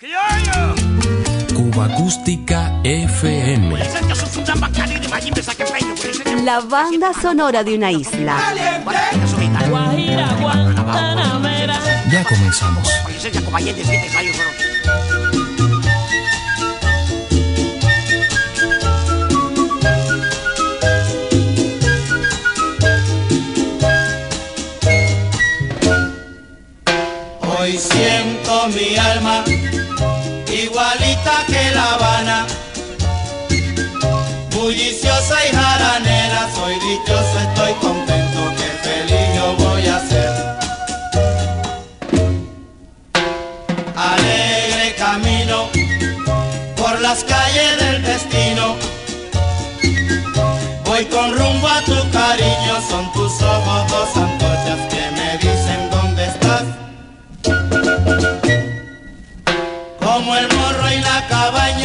Cuba Acústica FM. La banda sonora de una isla. Ya comenzamos. Hoy siento mi alma igualita que La Habana. Bulliciosa y jaranera, soy dichoso, estoy contento, que feliz yo voy a ser. Alegre camino por las calles del destino. Voy con rumbo a tu cariño, son tus ojos dos santos ¡Vaya!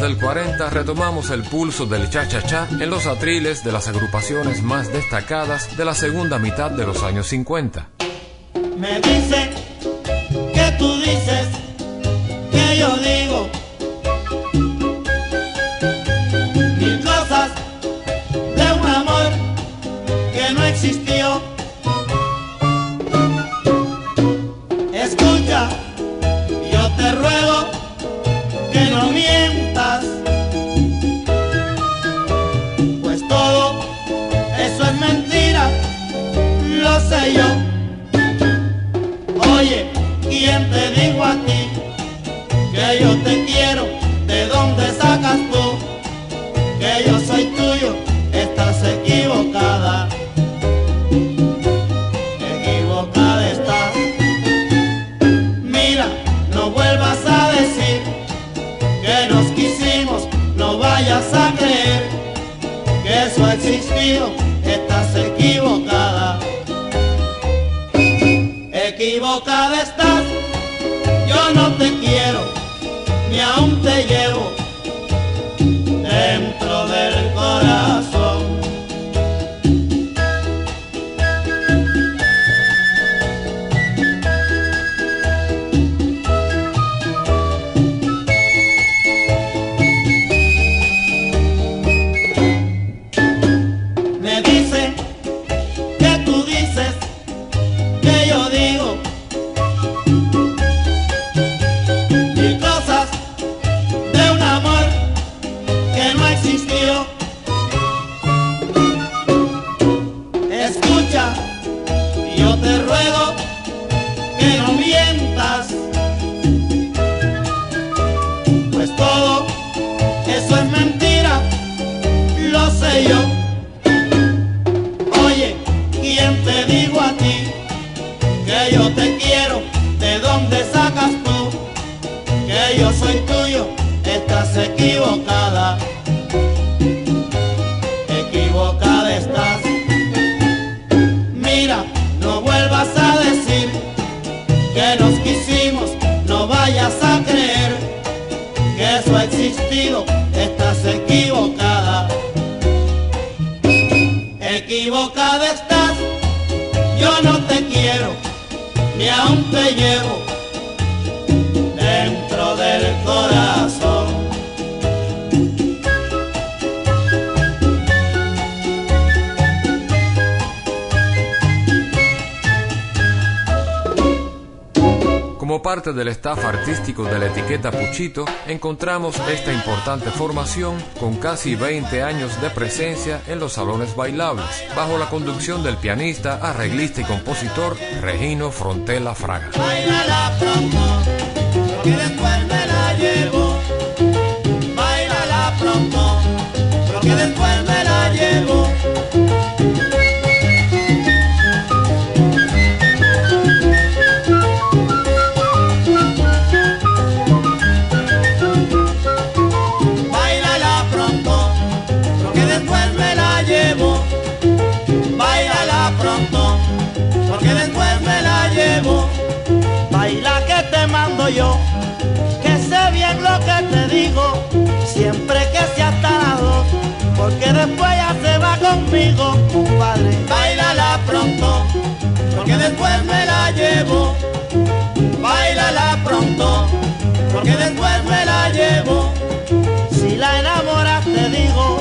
del 40 retomamos el pulso del cha-cha-cha en los atriles de las agrupaciones más destacadas de la segunda mitad de los años 50. Como parte del staff artístico de la etiqueta Puchito, encontramos esta importante formación con casi 20 años de presencia en los salones bailables, bajo la conducción del pianista, arreglista y compositor Regino Frontela Fraga. Bailala pronto, porque después me la llevo. Porque después me la llevo. Conmigo, compadre. Bailala pronto, porque después me la llevo. Bailala pronto, porque después me la llevo. Si la enamoras te digo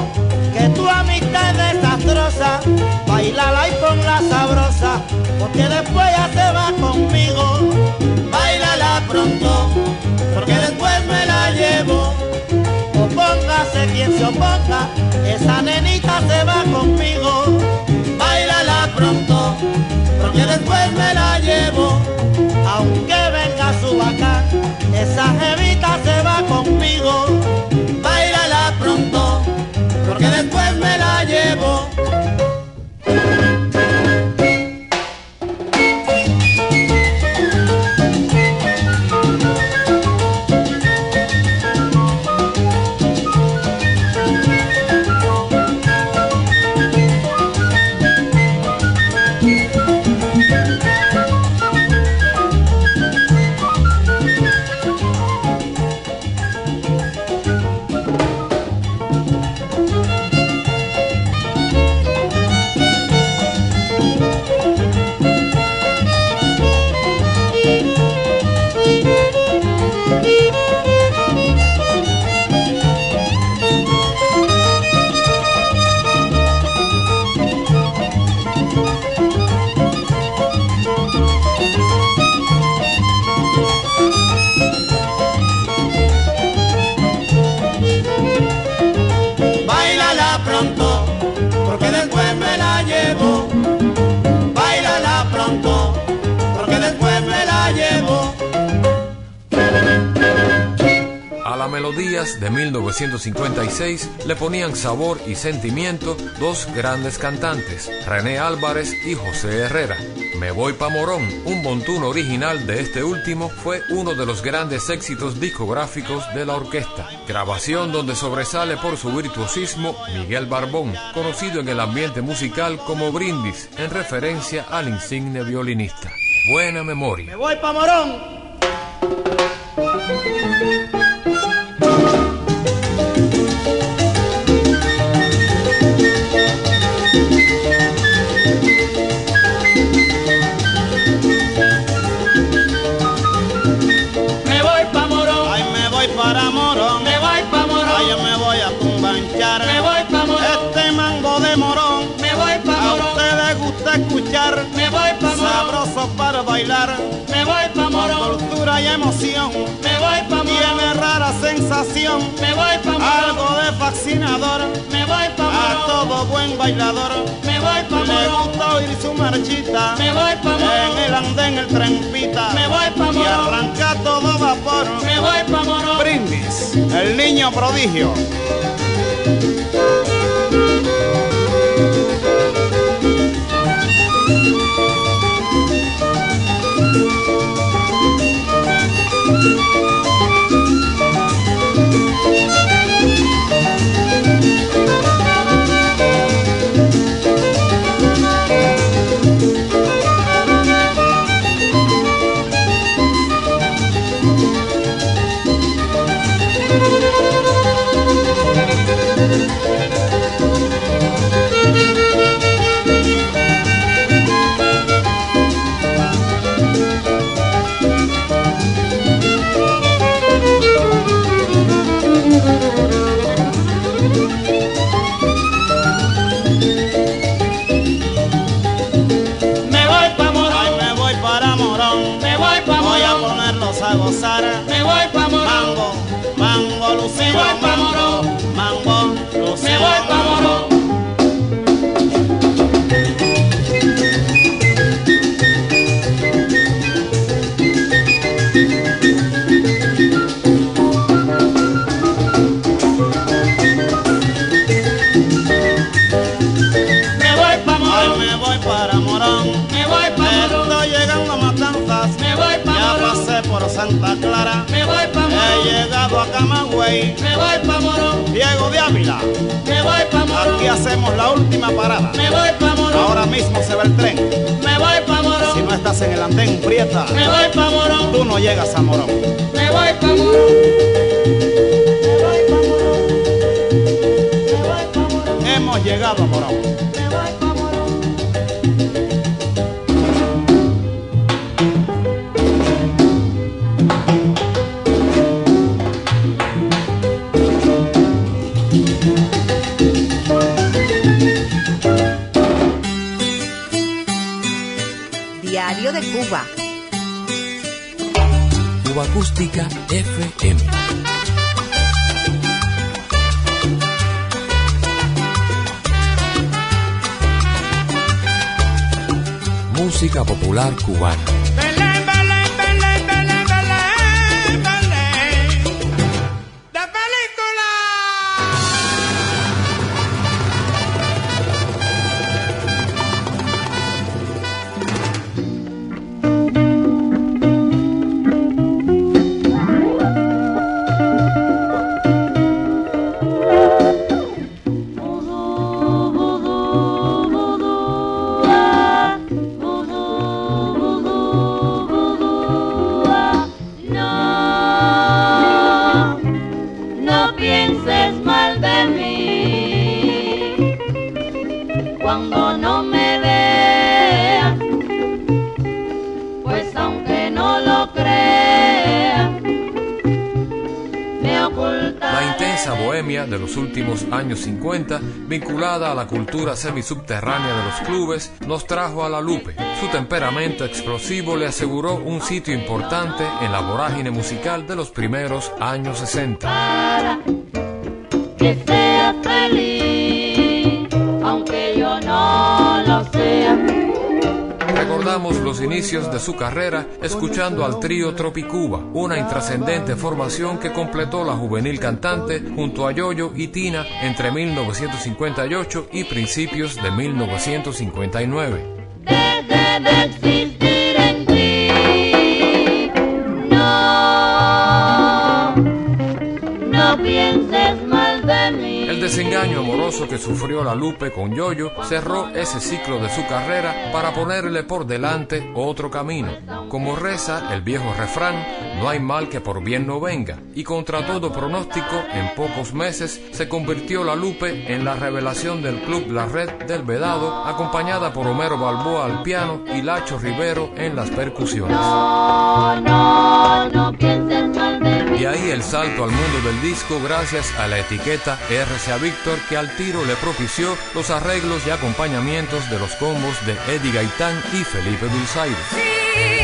que tu amistad es desastrosa, bailala y ponla sabrosa, porque después ya se va conmigo. Bailala pronto, porque después me la llevo. Quien se oponga, esa nenita se va conmigo. Bailala pronto, porque después me la llevo. Aunque venga su bacán, esa jevita se va conmigo. 1956 le ponían sabor y sentimiento dos grandes cantantes, René Álvarez y José Herrera. Me voy pa' Morón, un montuno original de este último, fue uno de los grandes éxitos discográficos de la orquesta. Grabación donde sobresale por su virtuosismo Miguel Barbón, conocido en el ambiente musical como Brindis, en referencia al insigne violinista. Buena memoria. Me voy pa' Morón. Bailar. Me voy pa' Morón. Cultura vibra y emoción. Me voy pa' Tiene rara sensación. Me voy pa' Algo de fascinador. Me voy pa' A todo buen bailador. Me voy pa' Le gusta oír su marchita. Me voy pa' En el andén el tren pita. Me voy pa' Y arranca todo vapor. Me voy pa' Morón. Brindis, el niño prodigio. Llegado a Camagüey. Me voy pa' Morón. Diego de Ávila. Me voy pa' Morón. Aquí hacemos la última parada. Me voy pa' Morón. Ahora mismo se va el tren. Me voy pa' Si Morón. no estás en el andén Prieta, Me voy pa' Morón. tú no llegas a Morón. Me voy pa' Morón. Me voy pa' Morón. Me voy pa' Morón. Hemos llegado a Morón. Me voy Acústica FM. Música popular cubana. A la cultura semisubterránea de los clubes, nos trajo a la Lupe. Su temperamento explosivo le aseguró un sitio importante en la vorágine musical de los primeros años 60. Los inicios de su carrera escuchando al trío Tropicuba, una intrascendente formación que completó la juvenil cantante junto a Yoyo y Tina entre 1958 y principios de 1959. Que sufrió la Lupe con Yoyo cerró ese ciclo de su carrera para ponerle por delante otro camino. Como reza el viejo refrán, no hay mal que por bien no venga, y contra todo pronóstico, en pocos meses se convirtió la Lupe en la revelación del club La Red del Vedado, acompañada por Homero Balboa al piano y Lacho Rivero en las percusiones. Y ahí el salto al mundo del disco gracias a la etiqueta RCA Victor que al tiro le propició los arreglos y acompañamientos de los combos de Eddie Gaitán y Felipe Dulzaire.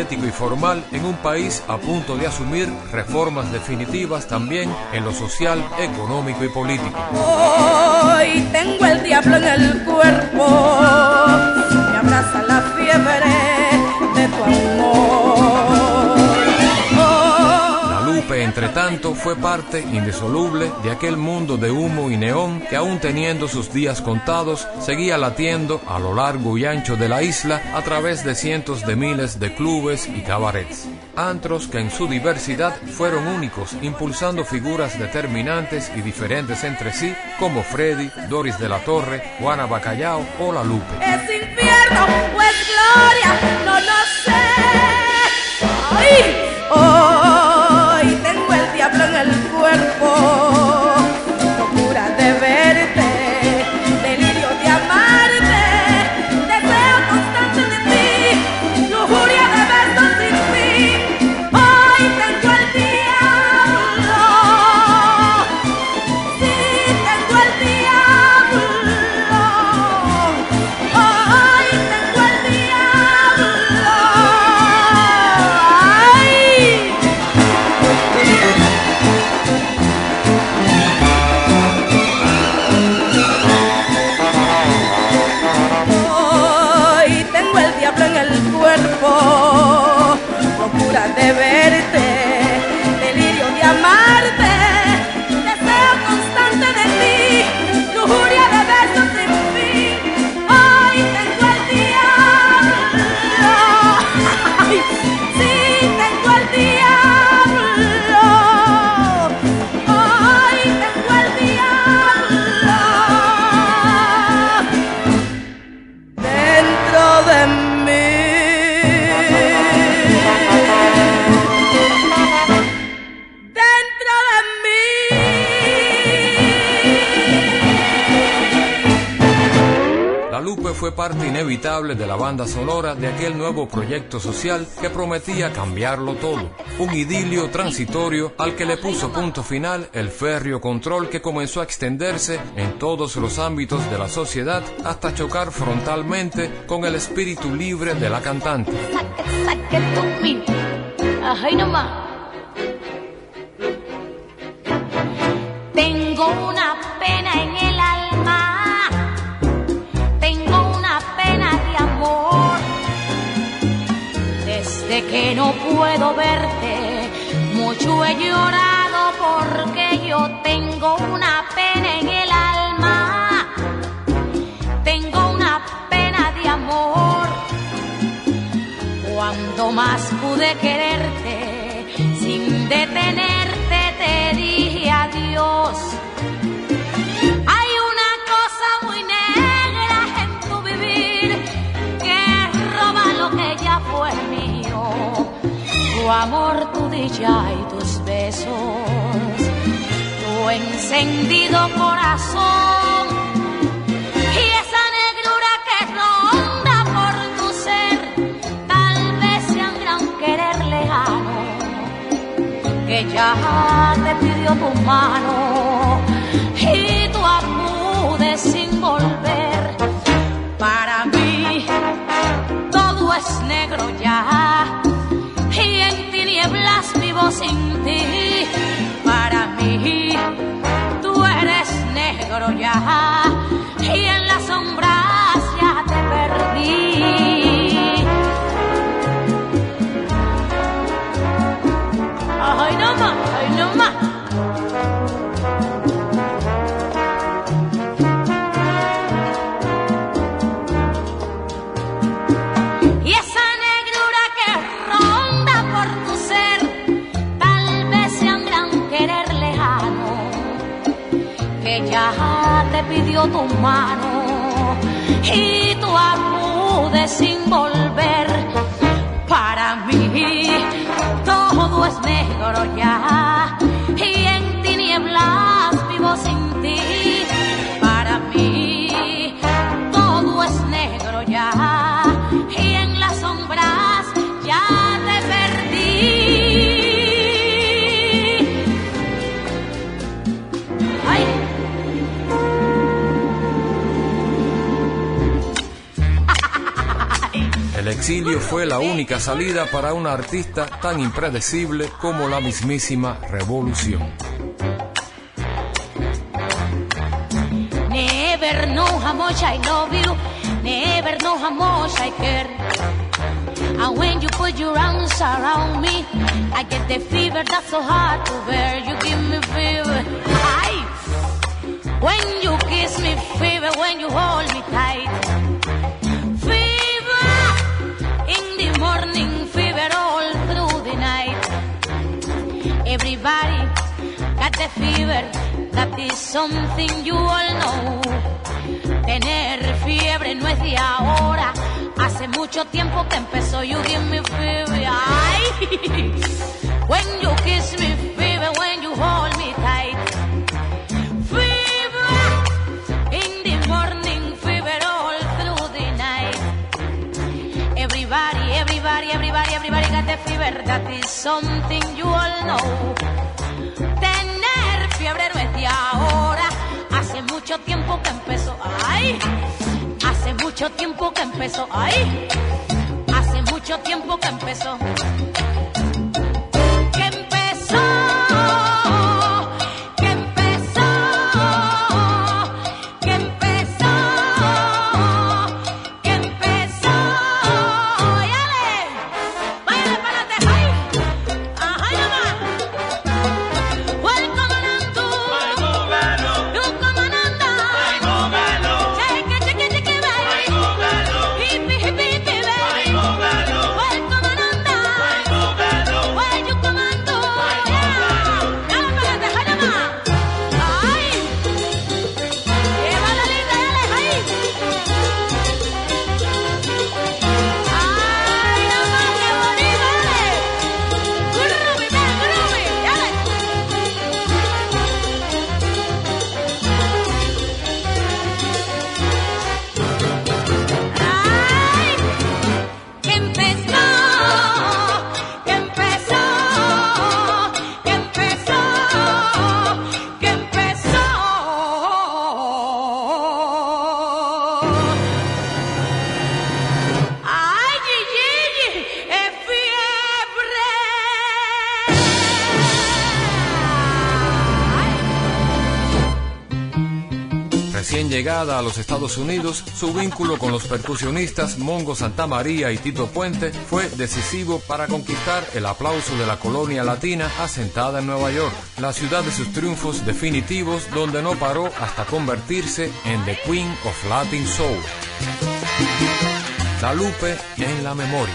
Estético y formal en un país a punto de asumir reformas definitivas también en lo social, económico y político. Hoy tengo el diablo en el cuerpo, fue parte indisoluble de aquel mundo de humo y neón que aún teniendo sus días contados, seguía latiendo a lo largo y ancho de la isla a través de cientos de miles de clubes y cabarets. Antros que en su diversidad fueron únicos, impulsando figuras determinantes y diferentes entre sí, como Freddy, Doris de la Torre, Juana Bacallao o La Lupe. Es infierno o es gloria, no lo sé. Ay, el de aquel nuevo proyecto social que prometía cambiarlo todo. Un idilio transitorio al que le puso punto final el férreo control que comenzó a extenderse en todos los ámbitos de la sociedad hasta chocar frontalmente con el espíritu libre de la cantante. Nomás. Cuando más pude quererte, sin detenerte te dije adiós. Hay una cosa muy negra en tu vivir que roba lo que ya fue mío. Tu amor, tu dicha y tus besos, tu encendido corazón. Ya te pidió tu mano y tú acudes sin volver. Para mí todo es negro ya y en tinieblas vivo sin ti. Pidió tu mano y tú acudes sin volver. Para mí todo es negro ya y en tinieblas vivo sin ti. Exilio fue la única salida para una artista tan impredecible como la mismísima revolución. Never know how much I love you, never know how much I care. And when you put your arms around me, I get the fever that's so hard to bear. You give me fever. Aye. When you kiss me, fever, when you hold me tight. The fever, that is something you all know. Tener fiebre no es de ahora, hace mucho tiempo que empezó. You give me fever, ay. When you kiss me, fever, when you hold me tight. Fever in the morning, fever all through the night. Everybody, everybody, everybody, everybody got the fever. That is something you all know. Mucho tiempo que empezó. Ay, hace mucho tiempo que empezó. Ay, hace mucho tiempo que empezó. A los Estados Unidos, su vínculo con los percusionistas Mongo Santa María y Tito Puente fue decisivo para conquistar el aplauso de la colonia latina asentada en Nueva York, la ciudad de sus triunfos definitivos donde no paró hasta convertirse en The Queen of Latin Soul. La Lupe en la memoria.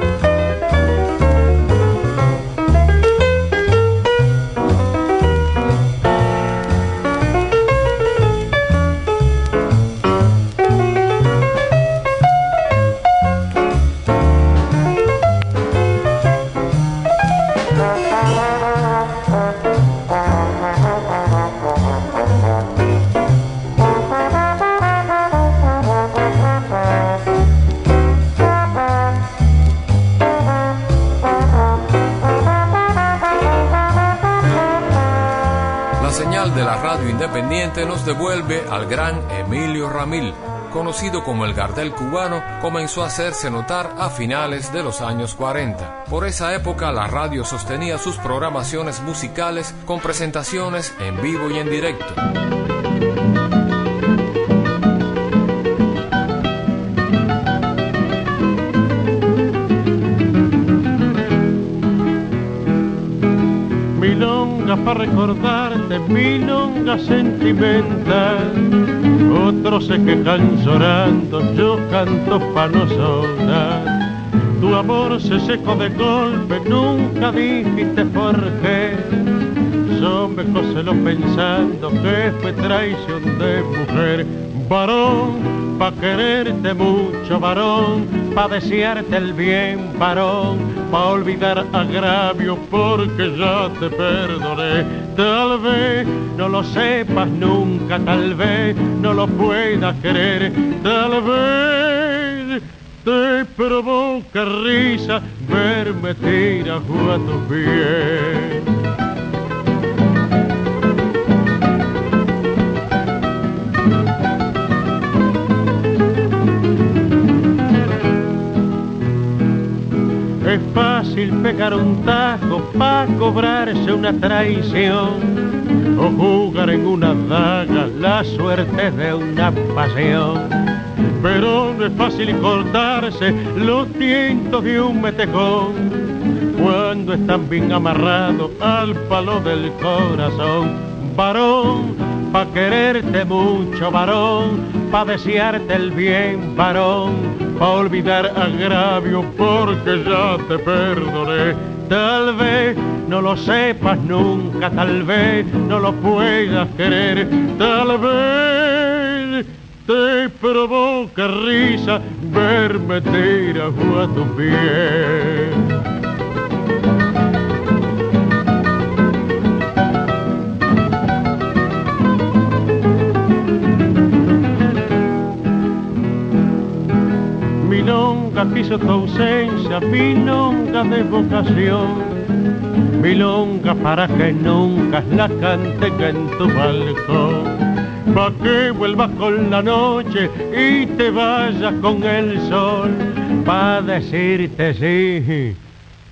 Devuelve al gran Emilio Ramil, conocido como el Gardel cubano, comenzó a hacerse notar a finales de los años 40. Por esa época la radio sostenía sus programaciones musicales con presentaciones en vivo y en directo. Recordarte milonga sentimental. Otros se quejan llorando, yo canto pa' no sonar. Tu amor se secó de golpe, nunca dijiste por qué. Yo me lo pensando que fue traición de mujer. Varón, pa' quererte mucho, varón, pa' desearte el bien, varón pa' olvidar agravio porque ya te perdoné. Tal vez no lo sepas nunca, tal vez no lo puedas querer, tal vez te provoca risa verme tirado a tu pies. Fácil pegar un tajo para cobrarse una traición o jugar en una daga la suerte de una pasión. Pero no es fácil cortarse los tientos de un metejón cuando están bien amarrados al palo del corazón. Varón, pa' quererte mucho, varón, pa' desearte el bien, varón pa' olvidar agravio porque ya te perdoné. Tal vez no lo sepas nunca, tal vez no lo puedas querer, tal vez te provoca risa verme tirado a tu pie. Milonga quiso tu ausencia, milonga de vocación. Milonga para que nunca la canten en tu balcón. Pa' que vuelvas con la noche y te vayas con el sol, pa' decirte sí,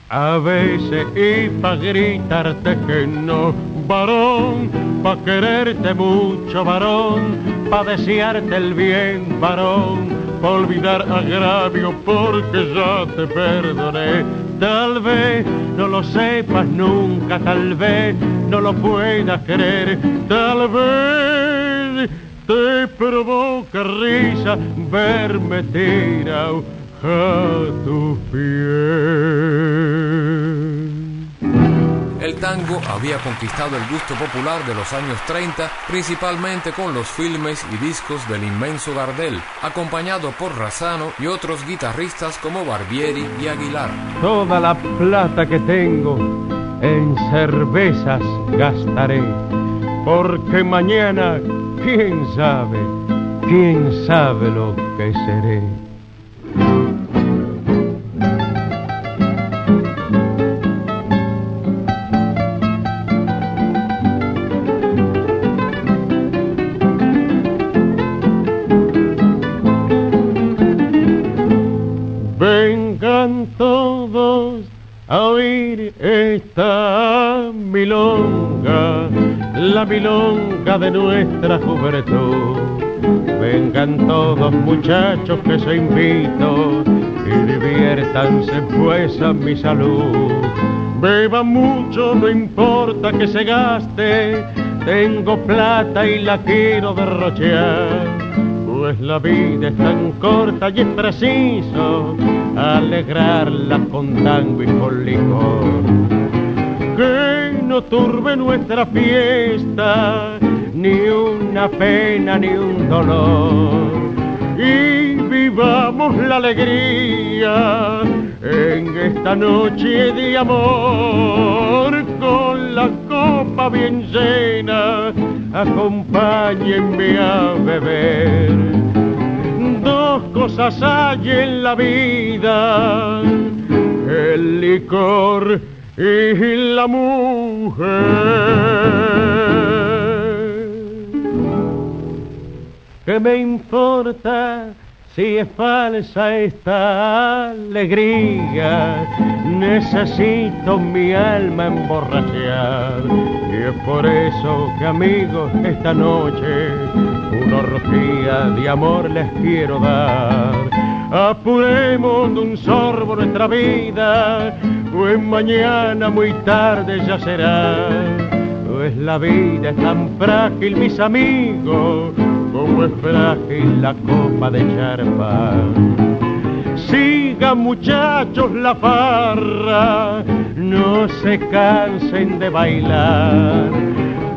a veces y pa' gritarte que no, varón, pa' quererte mucho, varón, pa' desearte el bien, varón, olvidar agravio porque ya te perdoné Tal vez no lo sepas nunca, tal vez no lo puedas creer, tal vez te provoca risa verme tirado a tu piel. El tango había conquistado el gusto popular de los años 30, principalmente con los filmes y discos del inmenso Gardel, acompañado por Razano y otros guitarristas como Barbieri y Aguilar. Toda la plata que tengo en cervezas gastaré, porque mañana, quién sabe, quién sabe lo que seré. Vengan todos muchachos que se invito y diviértanse pues a mi salud. Beban mucho, no importa que se gaste, tengo plata y la quiero derrochear. Pues la vida es tan corta y es preciso alegrarla con tango y con licor que no turbe nuestra fiesta, ni una pena ni un dolor. Y vivamos la alegría en esta noche de amor, con la copa bien llena, acompáñenme a beber. Dos cosas hay en la vida, el licor y la mujer. ¿Qué me importa si es falsa esta alegría? Necesito mi alma emborrachar y es por eso que amigos esta noche una orgía de amor les quiero dar. Apuremos de un sorbo nuestra vida pues mañana muy tarde ya será. Pues la vida es tan frágil, mis amigos, como frágil la copa de charpa. Sigan muchachos la farra, no se cansen de bailar.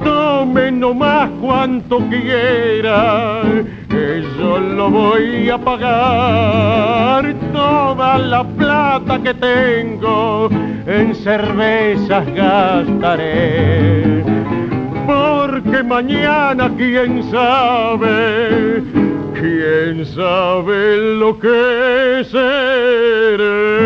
Tomen nomás cuanto quieran que yo lo voy a pagar toda la plata que tengo en cervezas gastaré mañana quién sabe quién sabe lo que seré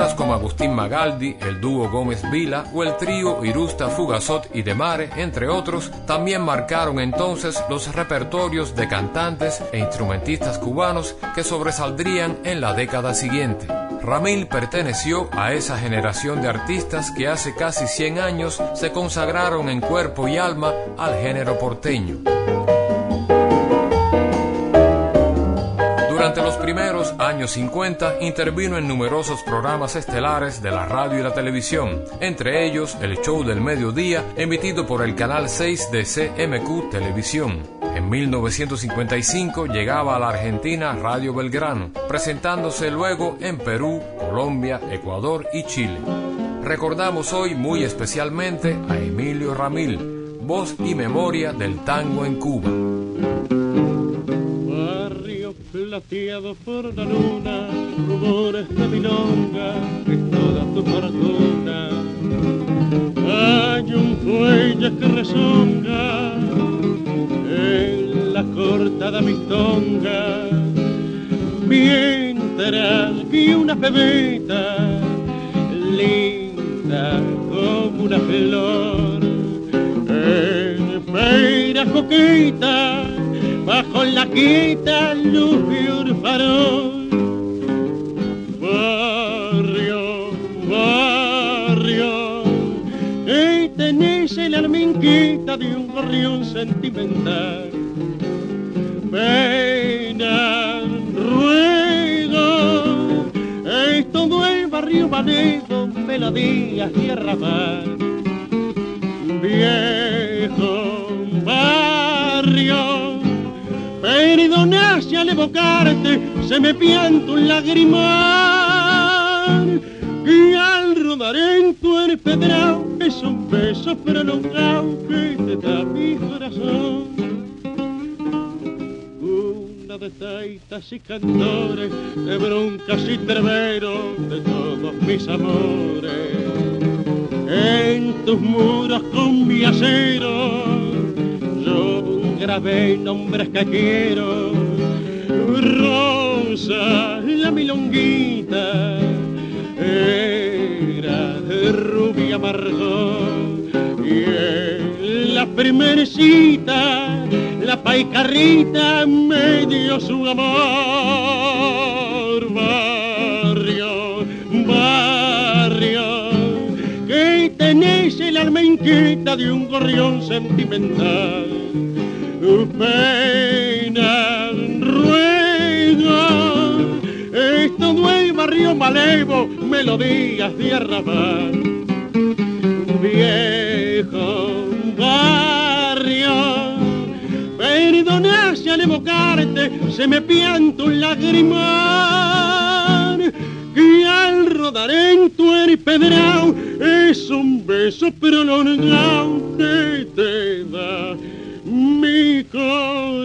Agustín Magaldi, el dúo Gómez Vila o el trío Irusta Fugazot y Demare, entre otros, también marcaron entonces los repertorios de cantantes e instrumentistas cubanos que sobresaldrían en la década siguiente. Ramil perteneció a esa generación de artistas que hace casi 100 años se consagraron en cuerpo y alma al género porteño. Los años 50 intervino en numerosos programas estelares de la radio y la televisión, entre ellos el Show del Mediodía, emitido por el canal 6 de CMQ Televisión. En 1955 llegaba a la Argentina Radio Belgrano, presentándose luego en Perú, Colombia, Ecuador y Chile. Recordamos hoy muy especialmente a Emilio Ramil, voz y memoria del tango en Cuba plateado por la luna, rumores de milonga, es toda tu fortuna. Hay un fuelle que resonga en la cortada mistonga, mientras que una pebeta linda como una flor, en coqueta bajo la quieta luz de un farol. Barrio, barrio, y tenés el arminquita de un gorrión sentimental. Pena, ruego, es todo el barrio vanego, melodías y arrabal. Viejo Y al evocarte se me pianta un lagrimón y al rodar en tu empedrado es un beso prolongado que te da mi corazón. Una de taitas y cantores, de broncas y treveros de todos mis amores. En tus muros con mi acero grabé nombres que quiero. Rosa, la milonguita, era rubia amargó. Y la primera cita, la paicarrita me dio su amor. Barrio, barrio, que tenés el alma de un gorrión sentimental pena ruego es todo el barrio malevo melodías de arrabal. Viejo barrio perdona si al evocarte se me pianta un lagrimón y al rodar en tu eripedrao es un beso prolongado que te da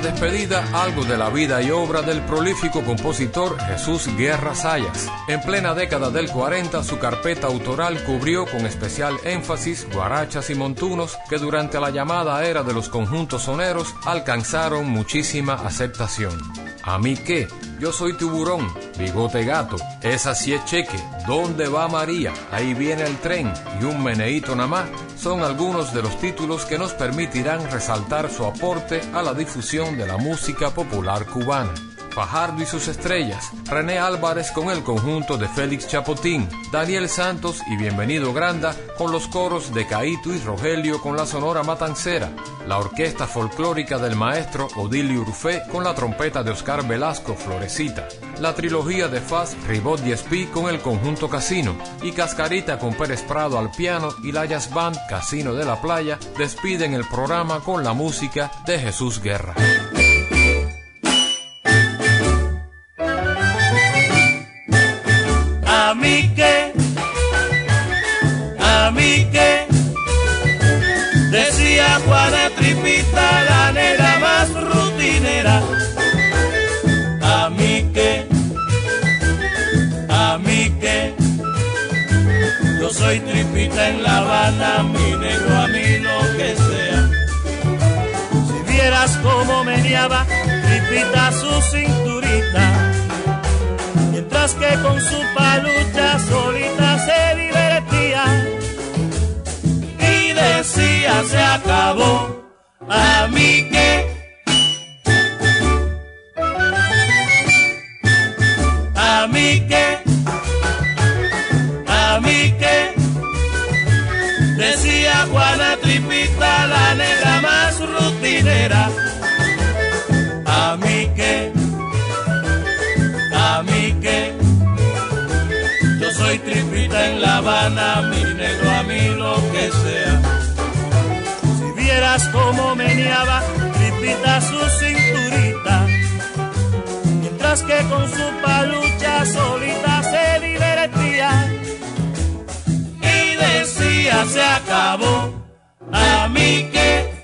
Despedida algo de la vida y obra del prolífico compositor Jesús Guerra Sayas. En plena década del 40 su carpeta autoral cubrió con especial énfasis guarachas y montunos que durante la llamada era de los conjuntos soneros alcanzaron muchísima aceptación. ¿A mí qué? Yo soy tiburón, bigote gato, esa sí es cheque, ¿dónde va María? Ahí viene el tren y un meneíto nada más son algunos de los títulos que nos permitirán resaltar su aporte a la difusión de la música popular cubana. Fajardo y sus estrellas, René Álvarez con el conjunto de Félix Chapotín, Daniel Santos y Bienvenido Granda con los coros de Caíto y Rogelio con la Sonora Matancera, la orquesta folclórica del maestro Odilio Urfé con la trompeta de Oscar Velasco Florecita, la trilogía de Faz Ribot Espí con el conjunto Casino y Cascarita con Pérez Prado al piano y la Jazz Band Casino de la Playa despiden el programa con la música de Jesús Guerra. A mí que mí que. Yo soy tripita en La Habana, mi negro a mí lo que sea. Si vieras cómo meneaba tripita su cinturita, mientras que con su palucha solita se acabó, a mí que a mí que, a mí que, decía Juana Tripita, la negra más rutinera, a mí que, a mí que, yo soy Tripita en La Habana, Vieras cómo meneaba su cinturita, mientras que con su palucha solita se divertía. Y decía se acabó a mí que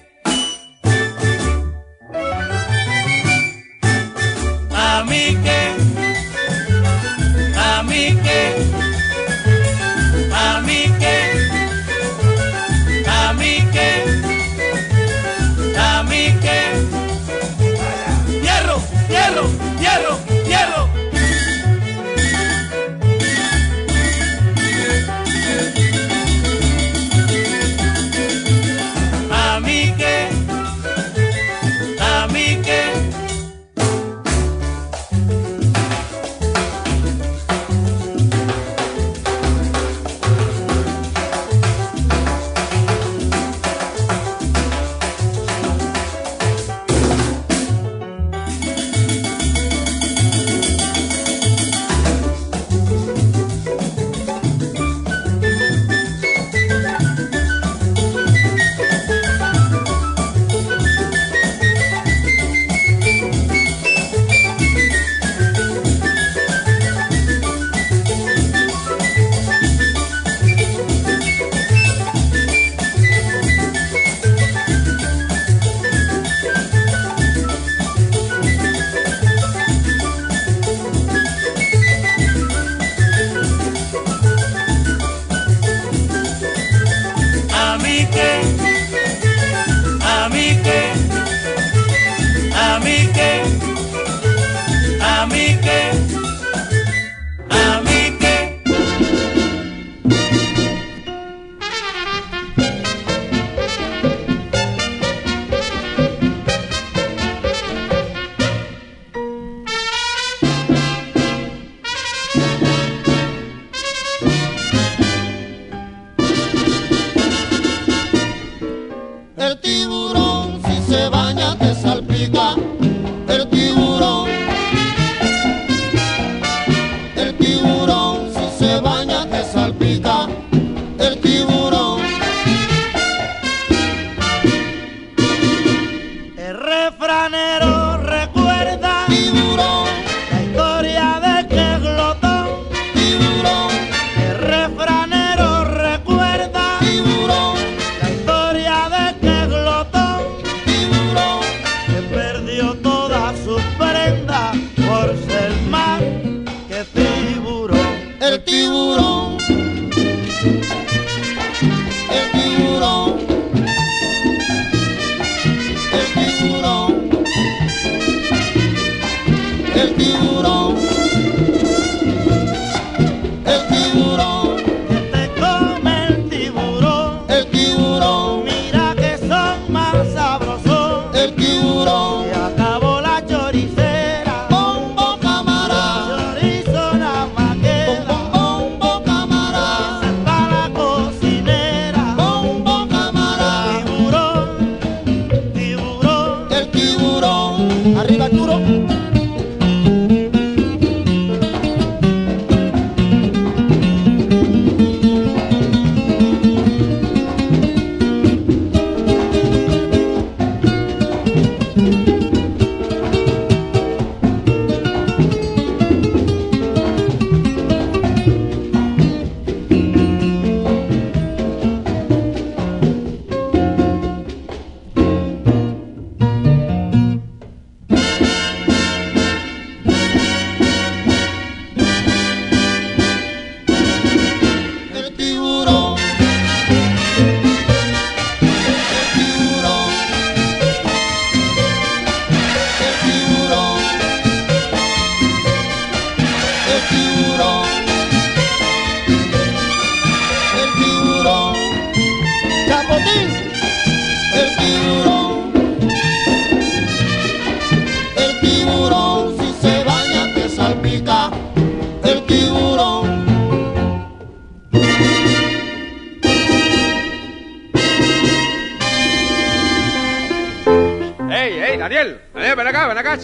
Daniel, Daniel, ven acá, ven acá.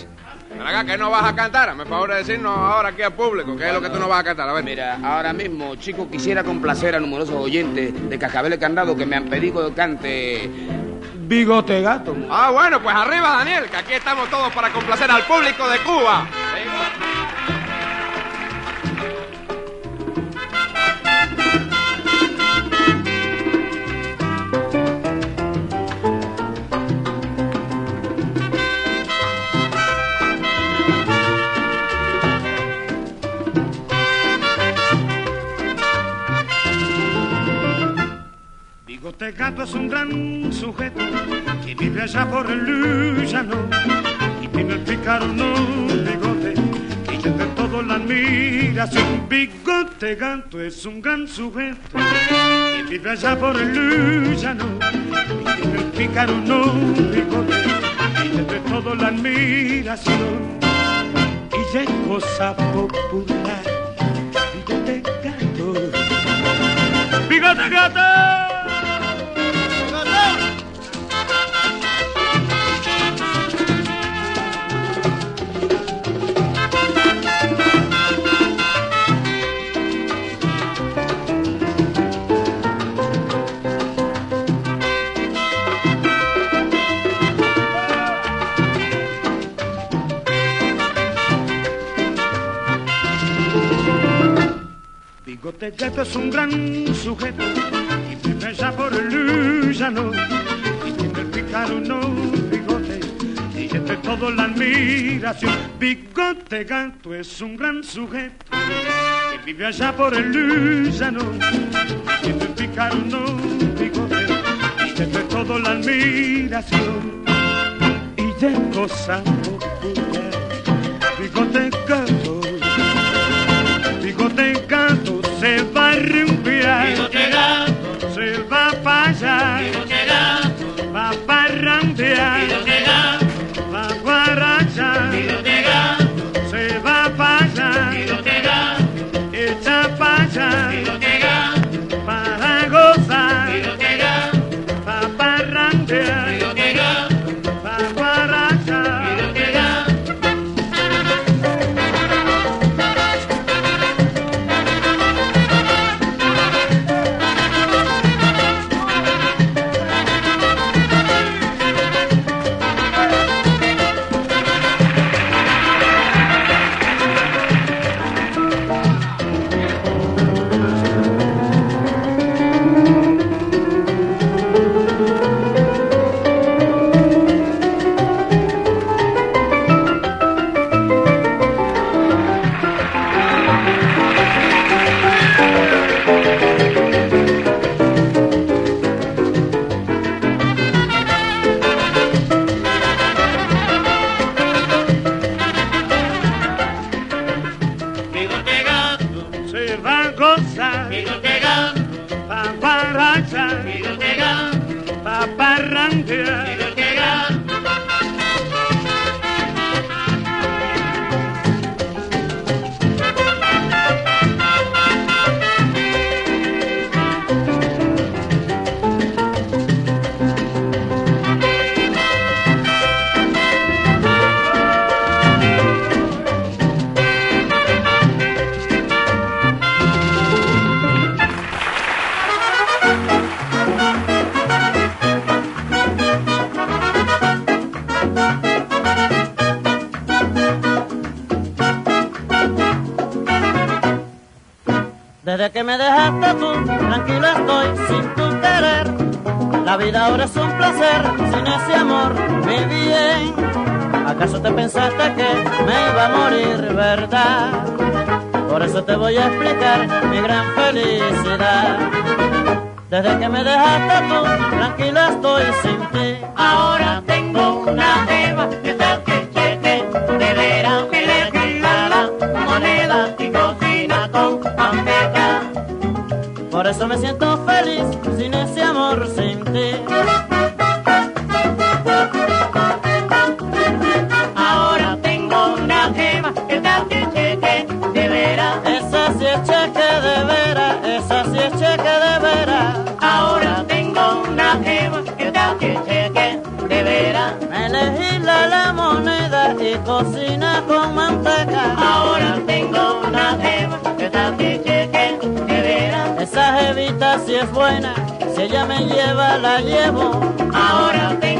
Ven acá, que no vas a cantar. Me favor de decirnos ahora aquí al público qué es lo que tú no vas a cantar. A ver. Mira, ahora mismo, chicos, quisiera complacer a numerosos oyentes de Cascabel y Candado que me han pedido que cante Bigote Gato. Ah, bueno, pues arriba, Daniel, que aquí estamos todos para complacer al público de Cuba. Bigote Gato es un gran sujeto que vive allá por el Lujano y tiene el pícaro no bigote que entre todo la admiración. Bigote Gato es un gran sujeto que vive allá por el Lujano y tiene el pícaro no bigote que entre todo la admiración. Y es cosa popular. Bigote Gato. Bigote Gato. Bigote Gato es un gran sujeto y vive allá por Lujano y tiene el pícaro no bigote y entre todo la admiración. Bigote Gato es un gran sujeto que vive allá por el Lujano y tiene el pícaro no bigote y entre todo la admiración. Y de cosa Bigote Gato se Desde que me dejaste tú, tranquilo estoy sin tu querer. La vida ahora es un placer, sin ese amor, mi bien. ¿Acaso te pensaste que me iba a morir, verdad? Por eso te voy a explicar mi gran felicidad. Desde que me dejaste tú, tranquilo estoy sin ti. Ahora tengo una eso me siento feliz es buena, si ella me lleva la llevo. Ahora tengo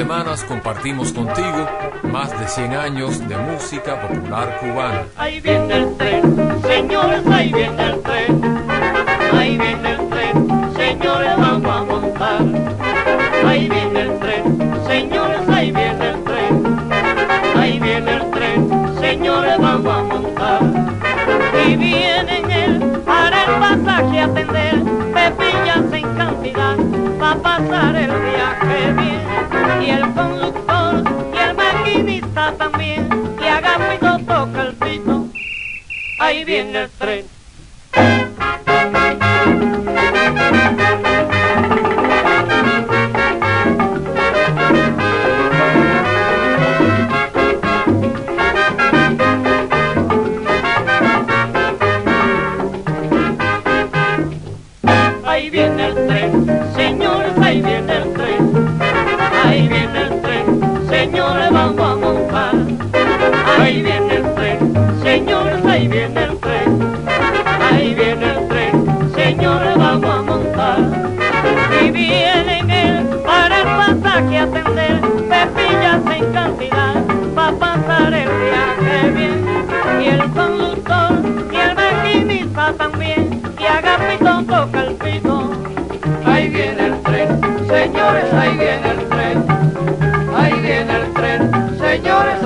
semanas compartimos contigo más de 100 años de música popular cubana. Ahí viene el tren, señores, ahí viene el tren. Ahí viene el tren, señores, vamos a montar. Ahí viene el tren, señores, ahí viene el tren. Ahí viene el tren, señores, vamos a montar. Y viene en él para el pasaje atender, Ahí viene el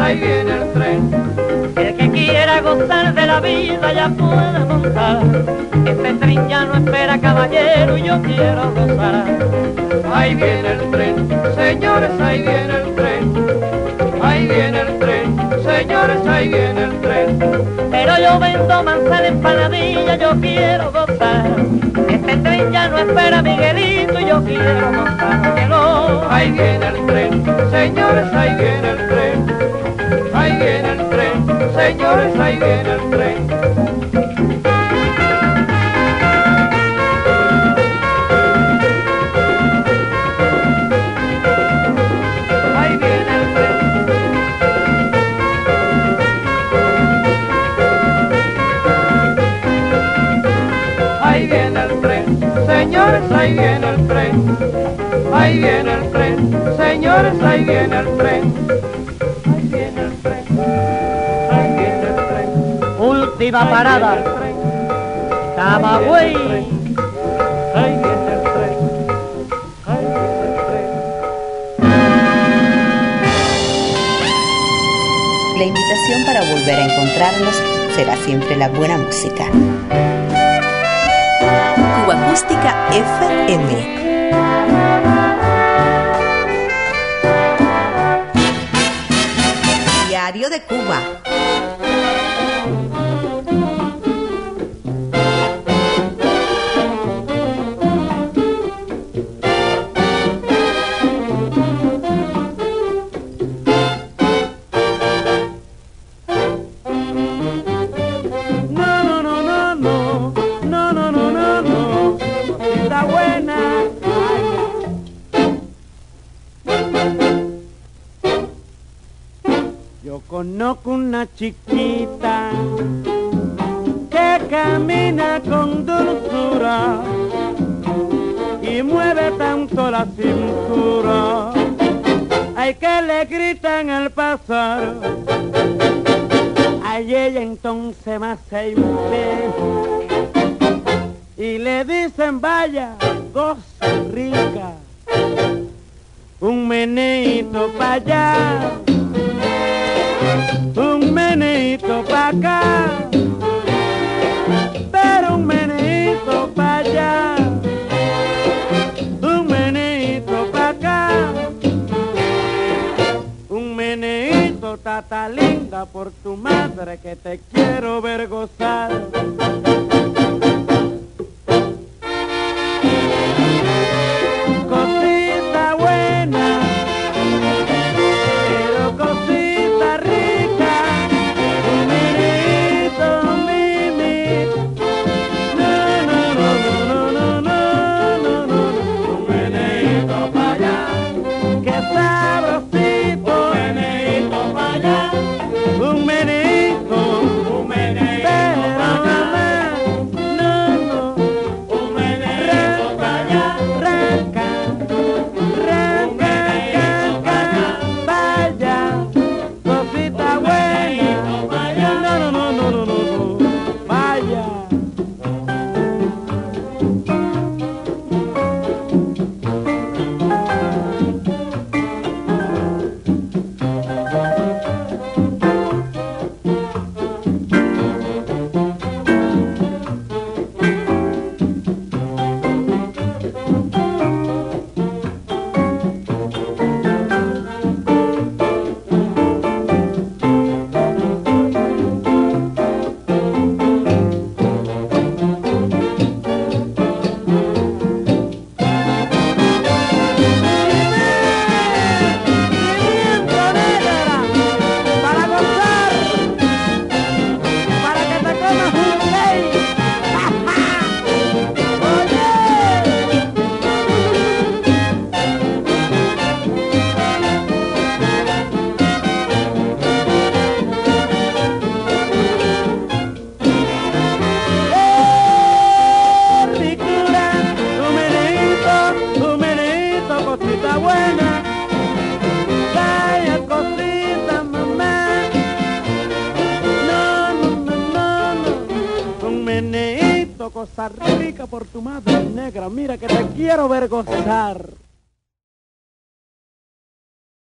ahí viene el tren. El que quiera gozar de la vida ya puede montar. Este tren ya no espera caballero y yo quiero gozar. Ahí viene el tren, señores, ahí viene el tren. Ahí viene el tren, señores, ahí viene el tren. Pero yo vendo manzana empanadilla, yo quiero gozar. Este tren ya no espera Miguelito y yo quiero. Llegó. Ahí viene el tren, señores, ahí viene el tren. Ahí viene el tren, señores, ahí viene el tren. Ahí viene el tren. Ahí viene el tren, señores, ahí viene el tren. Ahí viene el tren, señores, ahí viene el tren. Última parada. Camagüey. La invitación para volver a encontrarnos será siempre la buena música. Cuba Acústica FM. Diario de Cuba. 鸡 Costa